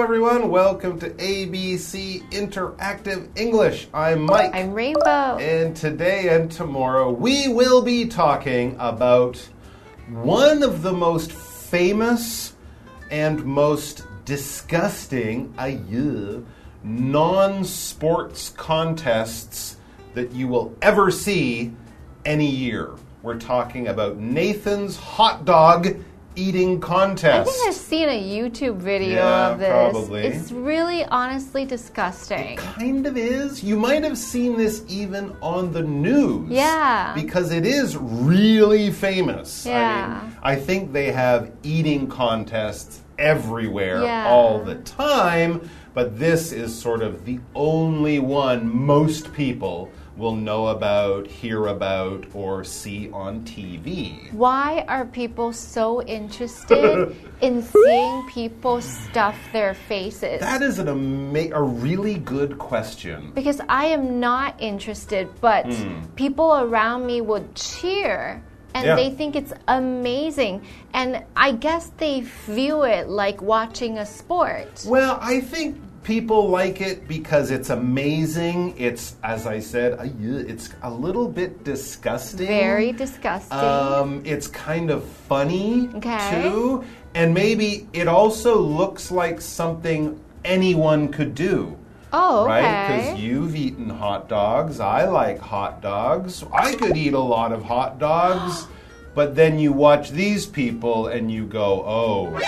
everyone. Welcome to ABC Interactive English. I'm Mike. I'm Rainbow. And today and tomorrow, we will be talking about one of the most famous and most disgusting, aye, non sports contests that you will ever see any year. We're talking about Nathan's hot dog eating contests. I think I've seen a YouTube video Yeah, of this. probably. It's really honestly disgusting. It kind of is. You might have seen this even on the news. Yeah. Because it is really famous. I Yeah. mean, I think they have eating contests everywhere Yeah. all the time, but this is sort of the only one most people will know about, hear about, or see on TV. Why are people so interested in seeing people stuff their faces? That is an ama- a really good question. because I am not interested, but hmm. people around me would cheer. And Yeah. they think it's amazing. And I guess they view it like watching a sport. Well, I think people like it because it's amazing. It's, as I said, it's a little bit disgusting. Very disgusting. Um, it's kind of funny Okay. too, and maybe it also looks like something anyone could do. oh, okay. Right? Because you've eaten hot dogs. I like hot dogs. I could eat a lot of hot dogs. But then you watch these people and you go, oh,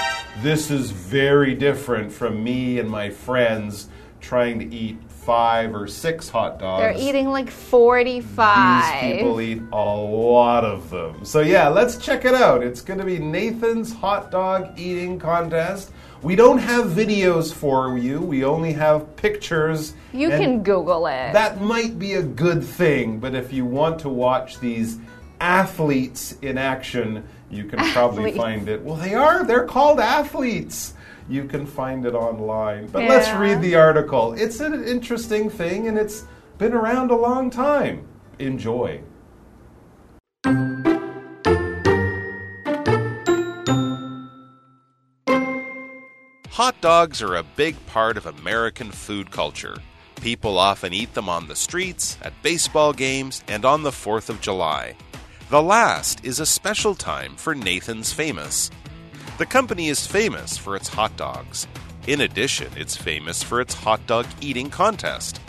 this is very different from me and my friends trying to eat five or six hot dogs. They're eating like 45. These people eat a lot of them. So, yeah, let's check it out. It's going to be Nathan's hot dog eating contest. We don't have videos for you, we only have pictures. you can Google it. That might be a good thing, but if you want to watch these athletes in action, you can probably Athletes. find it. Well, they are, they're called athletes. You can find it online. But let's read the article. It's an interesting thing and it's been around a long time. Enjoy. Hot dogs are a big part of American food culture. People often eat them on the streets, at baseball games, and on the 4th of July. The last is a special time for Nathan's Famous. The company is famous for its hot dogs. In addition, it's famous for its hot dog eating contest.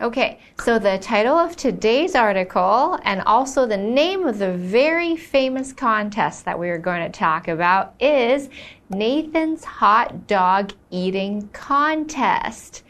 Okay, so the title of today's article and also the name of the very famous contest that we are going to talk about is Nathan's Hot Dog Eating Contest.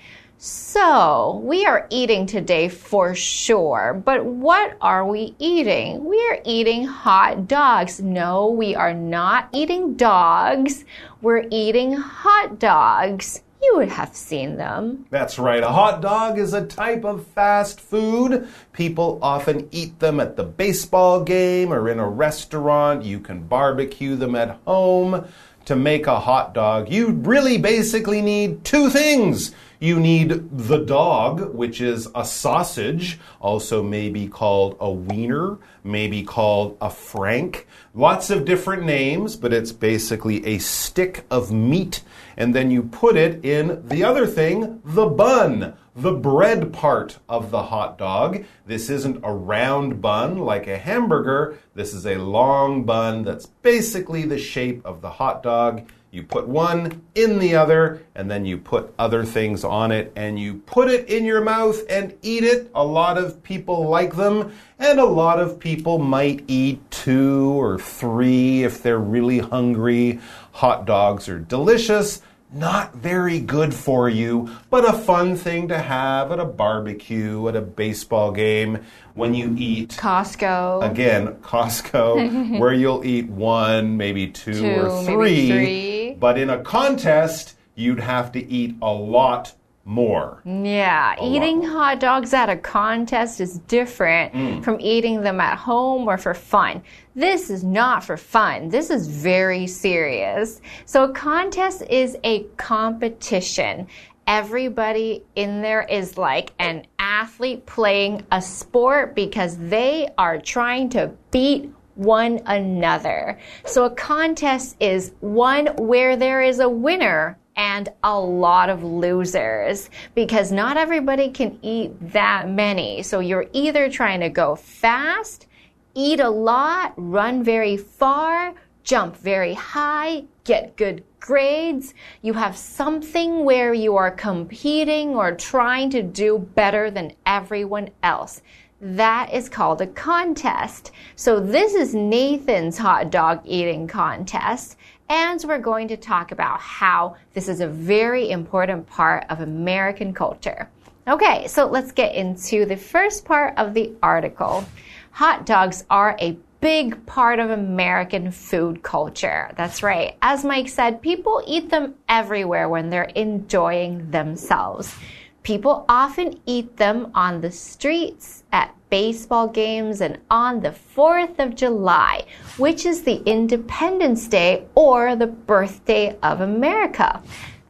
So, we are eating today for sure, but what are we eating? We are eating hot dogs. No, we are not eating dogs. We're eating hot dogs. You would have seen them. That's right. A hot dog is a type of fast food. People often eat them at the baseball game or in a restaurant. You can barbecue them at home. To make a hot dog, you really basically need two things. You need the dog, which is a sausage, also maybe called a wiener, maybe called a frank. Lots of different names, but it's basically a stick of meat. And then you put it in the other thing, the bun, the bread part of the hot dog. This isn't a round bun like a hamburger. This is a long bun that's basically the shape of the hot dog. You put one in the other, and then you put other things on it, and you put it in your mouth and eat it. A lot of people like them, and a lot of people might eat two or three if they're really hungry. Hot dogs are delicious. Not very good for you, but a fun thing to have at a barbecue, at a baseball game, when you eat Costco. again, Costco, where you'll eat one, maybe two, Two, or three. But in a contest, you'd have to eat a lot more. Yeah, eating hot dogs at a contest is different hmm. from eating them at home or for fun. This is not for fun. This is very serious. So, a contest is a competition. Everybody in there is like an athlete playing a sport because they are trying to beat one another. So a contest is one where there is a winner and a lot of losers because not everybody can eat that many. So you're either trying to go fast, eat a lot, run very far, jump very high, get good grades. You have something where you are competing or trying to do better than everyone else. That is called a contest. So this is Nathan's hot dog eating contest. And we're going to talk about how this is a very important part of American culture. Okay, so let's get into the first part of the article. Hot dogs are a big part of American food culture. That's right. As Mike said, people eat them everywhere when they're enjoying themselves. People often eat them on the streets, at baseball games, and on the 4th of July, which is the Independence Day or the birthday of America.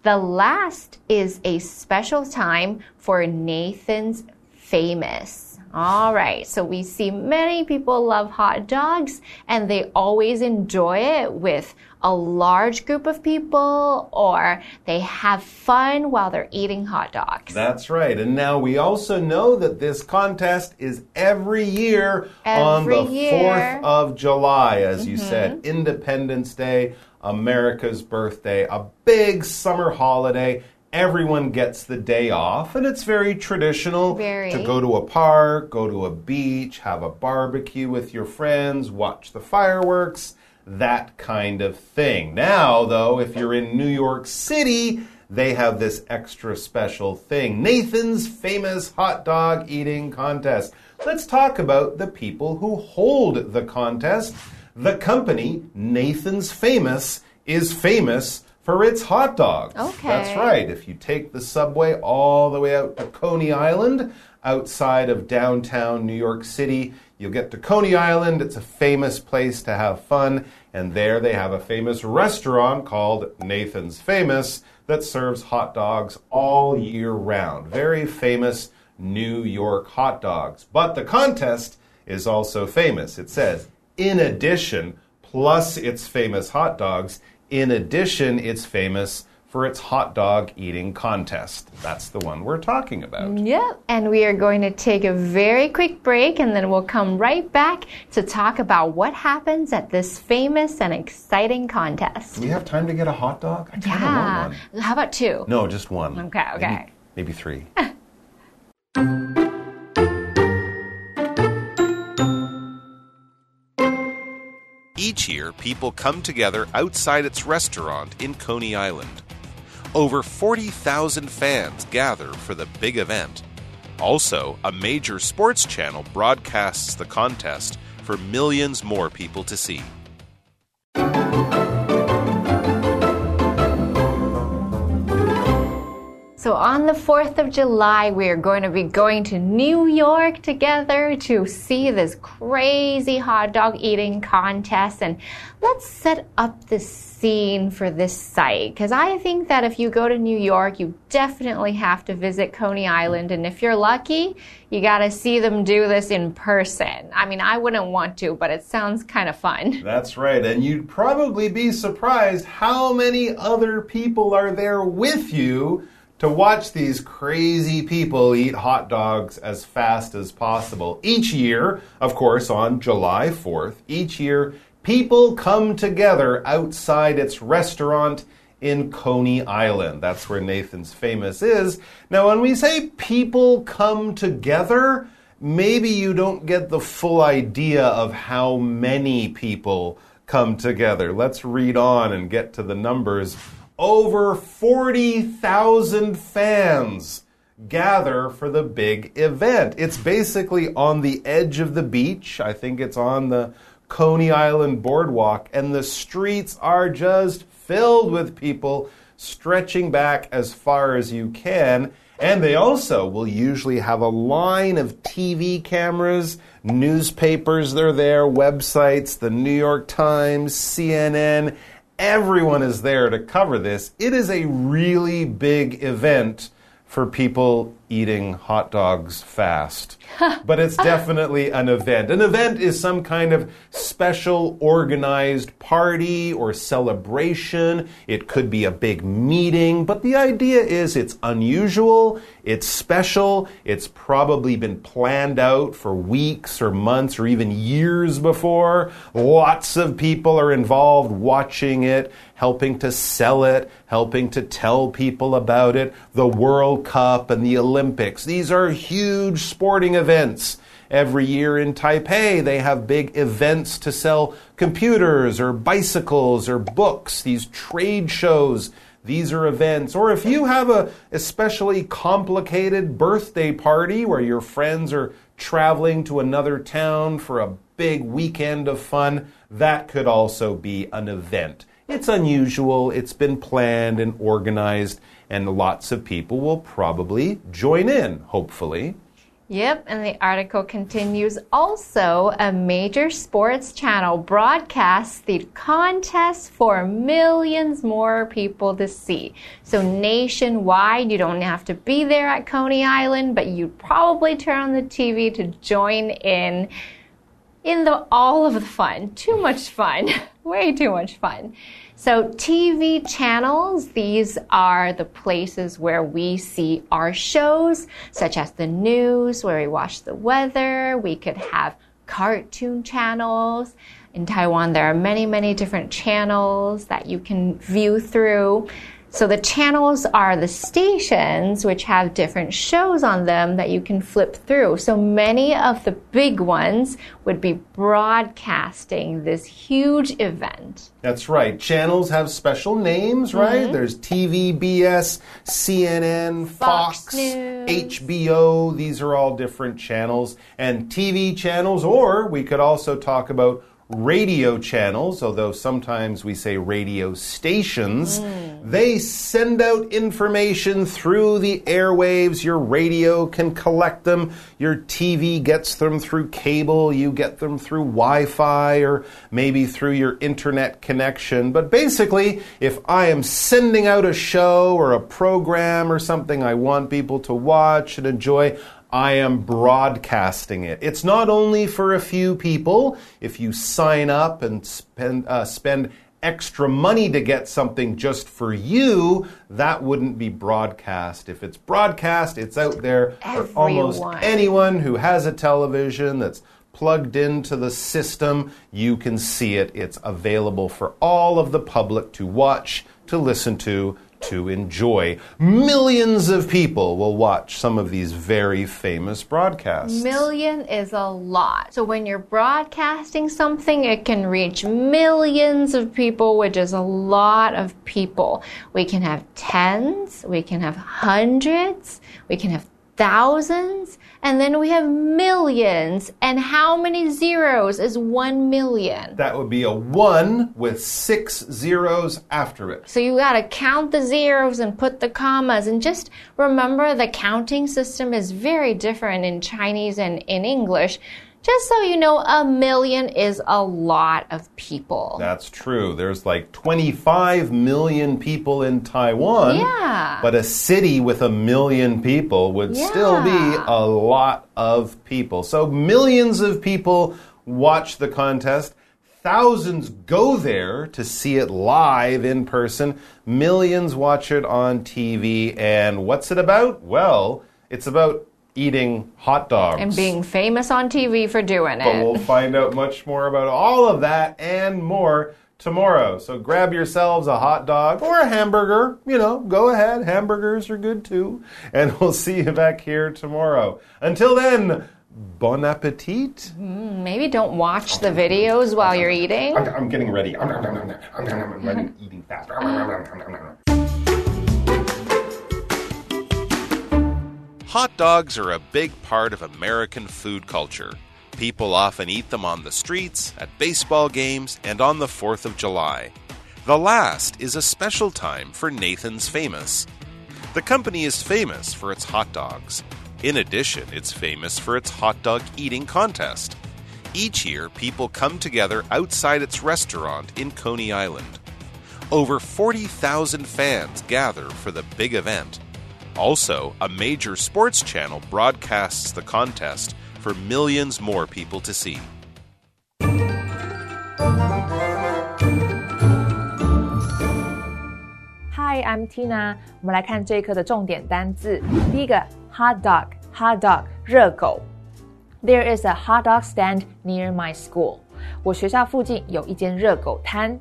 The last is a special time for Nathan's Famous. All right, so we see many people love hot dogs and they always enjoy it with a large group of people or they have fun while they're eating hot dogs. That's right. And now we also know that this contest is every year every on the year. 4th of July, as mm -hmm. you said, mm-hmm. Independence Day. America's birthday, a big summer holiday everyone gets the day off, and it's very traditional very. to go to a park, go to a beach, have a barbecue with your friends, watch the fireworks, that kind of thing. Now, though, if you're in New York City, they have this extra special thing Nathan's famous hot dog eating contest. Let's talk about the people who hold the contest. The company, Nathan's Famous, is famous for its hot dogs. Okay. That's right. If you take the subway all the way out to Coney Island, outside of downtown New York City, you'll get to Coney Island. It's a famous place to have fun. And there they have a famous restaurant called Nathan's Famous that serves hot dogs all year round. Very famous New York hot dogs. But the contest is also famous. It says, in addition, plus its famous hot dogs, in addition, it's famous for its hot dog eating contest. That's the one we're talking about. Yep, and we are going to take a very quick break and then we'll come right back to talk about what happens at this famous and exciting contest. Do we have time to get a hot dog? I yeah. How about two? No, just one. Okay, okay. Maybe, maybe three. Each year, people come together outside its restaurant in Coney Island. Over 40,000 fans gather for the big event. Also, a major sports channel broadcasts the contest for millions more people to see. On the 4th of July, we are going to be going to New York together to see this crazy hot dog eating contest. And let's set up the scene for this site. Because I think that if you go to New York, you definitely have to visit Coney Island. And if you're lucky, you got to see them do this in person. I mean, I wouldn't want to, but it sounds kind of fun. That's right. And you'd probably be surprised how many other people are there with you to watch these crazy people eat hot dogs as fast as possible. Each year, of course, on July 4th, each year, people come together outside its restaurant in Coney Island. That's where Nathan's Famous is. Now, when we say people come together, maybe you don't get the full idea of how many people come together. Let's read on and get to the numbers over 40,000 fans gather for the big event. It's basically on the edge of the beach. I think it's on the Coney Island boardwalk, and the streets are just filled with people stretching back as far as you can. And they also will usually have a line of TV cameras, newspapers, they're there, websites, the New York Times, CNN, Everyone is there to cover this. It is a really big event for people eating hot dogs fast. but it's definitely an event. An event is some kind of special organized party or celebration. It could be a big meeting, but the idea is it's unusual, it's special, it's probably been planned out for weeks or months or even years before. Lots of people are involved watching it helping to sell it, helping to tell people about it, the World Cup and the Olympics. These are huge sporting events. Every year in Taipei, they have big events to sell computers or bicycles or books, these trade shows. These are events. Or if you have a especially complicated birthday party where your friends are traveling to another town for a big weekend of fun, that could also be an event. It's unusual, it's been planned and organized, and lots of people will probably join in, hopefully. Yep, and the article continues also a major sports channel broadcasts the contest for millions more people to see. So nationwide, you don't have to be there at Coney Island, but you probably turn on the TV to join in in the all of the fun. Too much fun. Way too much fun. So, TV channels, these are the places where we see our shows, such as the news, where we watch the weather. We could have cartoon channels. In Taiwan, there are many, many different channels that you can view through. So the channels are the stations which have different shows on them that you can flip through. So many of the big ones would be broadcasting this huge event. That's right. Channels have special names, right? Mm -hmm. There's TVBS, CNN, Fox, Fox. HBO. These are all different channels and TV channels, or we could also talk about radio channels, although sometimes we say radio stations, mm. they send out information through the airwaves. Your radio can collect them. Your TV gets them through cable. You get them through Wi Fi or maybe through your internet connection. But basically, if I am sending out a show or a program or something I want people to watch and enjoy, I am broadcasting it. It's not only for a few people. If you sign up and spend, uh, spend extra money to get something just for you, that wouldn't be broadcast. If it's broadcast, it's out there Everyone. for almost anyone who has a television that's plugged into the system. You can see it. It's available for all of the public to watch, to listen to, to enjoy. Millions of people will watch some of these very famous broadcasts. Million is a lot. So when you're broadcasting something, it can reach millions of people, which is a lot of people. We can have tens, we can have hundreds, we can have thousands, and then we have millions. And how many zeros is one million? That would be a one with six zeros after it. So you gotta count the zeros and put the commas. And just remember the counting system is very different in Chinese and in English. Just so you know, a million is a lot of people. That's true. There's like 25 million people in Taiwan. Yeah. But a city with a million people would yeah. still be a lot of people. So millions of people watch the contest. Thousands go there to see it live in person. Millions watch it on TV. And what's it about? Well, it's about eating hot dogs. And being famous on TV for doing it. But we'll find out much more about all of that and more tomorrow. So grab yourselves a hot dog or a hamburger. You know, go ahead. Hamburgers are good too. And we'll see you back here tomorrow. Until then, bon appetit. Mm, maybe don't watch the videos while you're eating. I'm, I'm getting ready. I'm, I'm ready eating fast. Hot dogs are a big part of American food culture. People often eat them on the streets, at baseball games, and on the 4th of July. The last is a special time for Nathan's Famous. The company is famous for its hot dogs. In addition, it's famous for its hot dog eating contest. Each year, people come together outside its restaurant in Coney Island. Over 40,000 fans gather for the big event. Also, a major sports channel broadcasts the contest for millions more people to see. Hi, I'm Tina。我们来看这一课的重点单字。第一个，hot dog，hot dog，热狗。There is a hot dog stand near my school。我学校附近有一间热狗摊。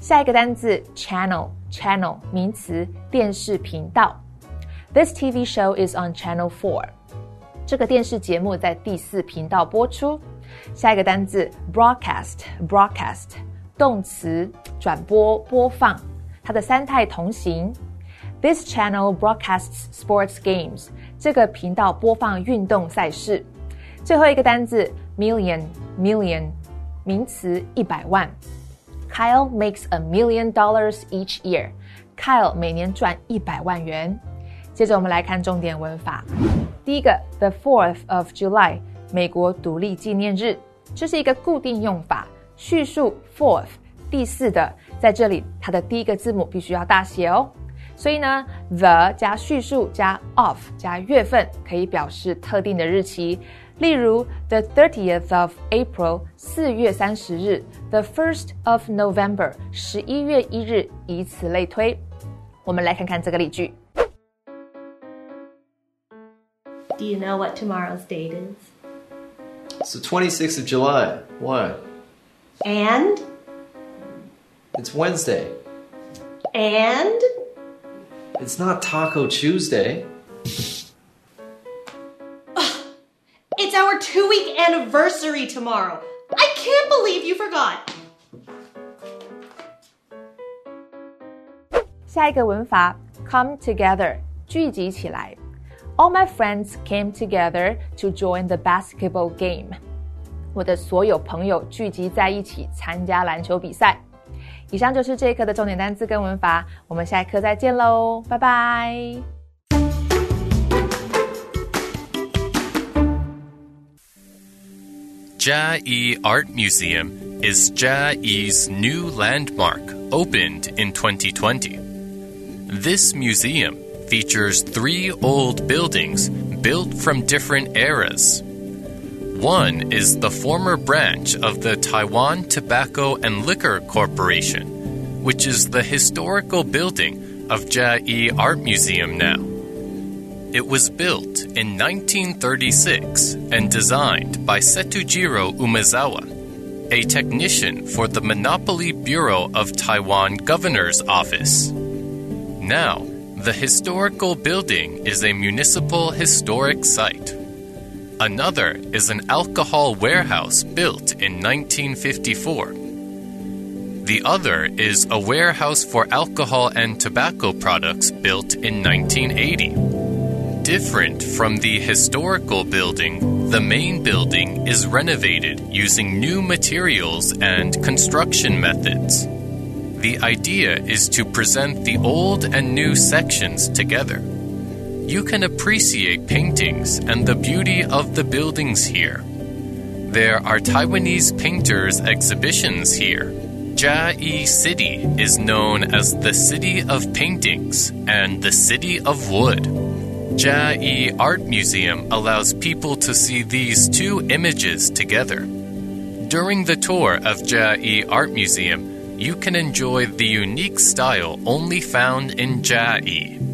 下一个单字，channel，channel，名词，电视频道。 This TV show is on Channel Four。这个电视节目在第四频道播出。下一个单字，broadcast，broadcast，动词，转播、播放。它的三态同形。This channel broadcasts sports games。这个频道播放运动赛事。最后一个单字，million，million，名词，一百万。Kyle makes a million dollars each year。Kyle 每年赚一百万元。 接着我们来看重点文法。第一个，the Fourth of July，美国独立纪念日，这是一个固定用法，叙述 Fourth。第四的，在这里它的第一个字母必须要大写哦。所以呢，the 加叙述加 of 加月份可以表示特定的日期，例如 the thirtieth of April 四月三十日，the first of November 十一月一日，以此类推。我们来看看这个例句。Do you know what tomorrow's date is? It's the 26th of July. Why? And It's Wednesday. and It's not Taco Tuesday. it's our two week anniversary tomorrow. I can't believe you forgot. 下一个文法，come together，聚集起来。 all my friends came together to join the basketball game. 我的所有朋友聚集在一起参加篮球比赛。以上就是这一课的重点单词跟文法，我们下一课再见喽，拜拜。Chiayi Art Museum is Chiayi's new landmark opened in 2020. This museum features three old buildings built from different eras. One is the former branch of the Taiwan Tobacco and Liquor Corporation, which is the historical building of Chiayi Art Museum now. It was built in 1936 and designed by Sutejiro Umezawa, a technician for the Monopoly Bureau of Taiwan Governor's Office. Now, the historical building is a municipal historic site. Another is an alcohol warehouse built in 1954. The other is a warehouse for alcohol and tobacco products built in 1980. Different from the historical building, the main building is renovated using new materials and construction methods. The idea is to present the old and new sections together. You can appreciate paintings and the beauty of the buildings here. There are Taiwanese painters' exhibitions here. Chiayi City is known as the City of Paintings and the City of Wood. Chiayi Art Museum allows people to see these two images together. During the tour of Chiayi Art Museum, you can enjoy the unique style only found in Chiayi.